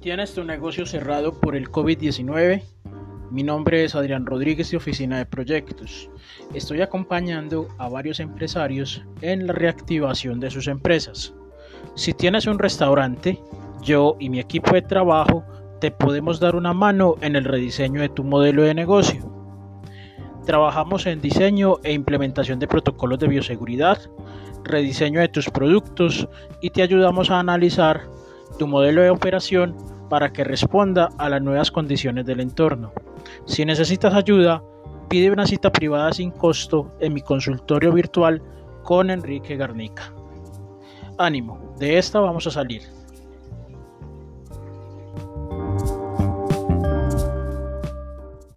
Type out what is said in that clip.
tienes tu negocio cerrado por el COVID-19, mi nombre es Adrián Rodríguez de Oficina de Proyectos. Estoy acompañando a varios empresarios en la reactivación de sus empresas. Si tienes un restaurante, yo y mi equipo de trabajo te podemos dar una mano en el rediseño de tu modelo de negocio. Trabajamos en diseño e implementación de protocolos de bioseguridad, rediseño de tus productos y te ayudamos a analizar tu modelo de operación para que responda a las nuevas condiciones del entorno. Si necesitas ayuda, pide una cita privada sin costo en mi consultorio virtual con Enrique Garnica. Ánimo, de esta vamos a salir.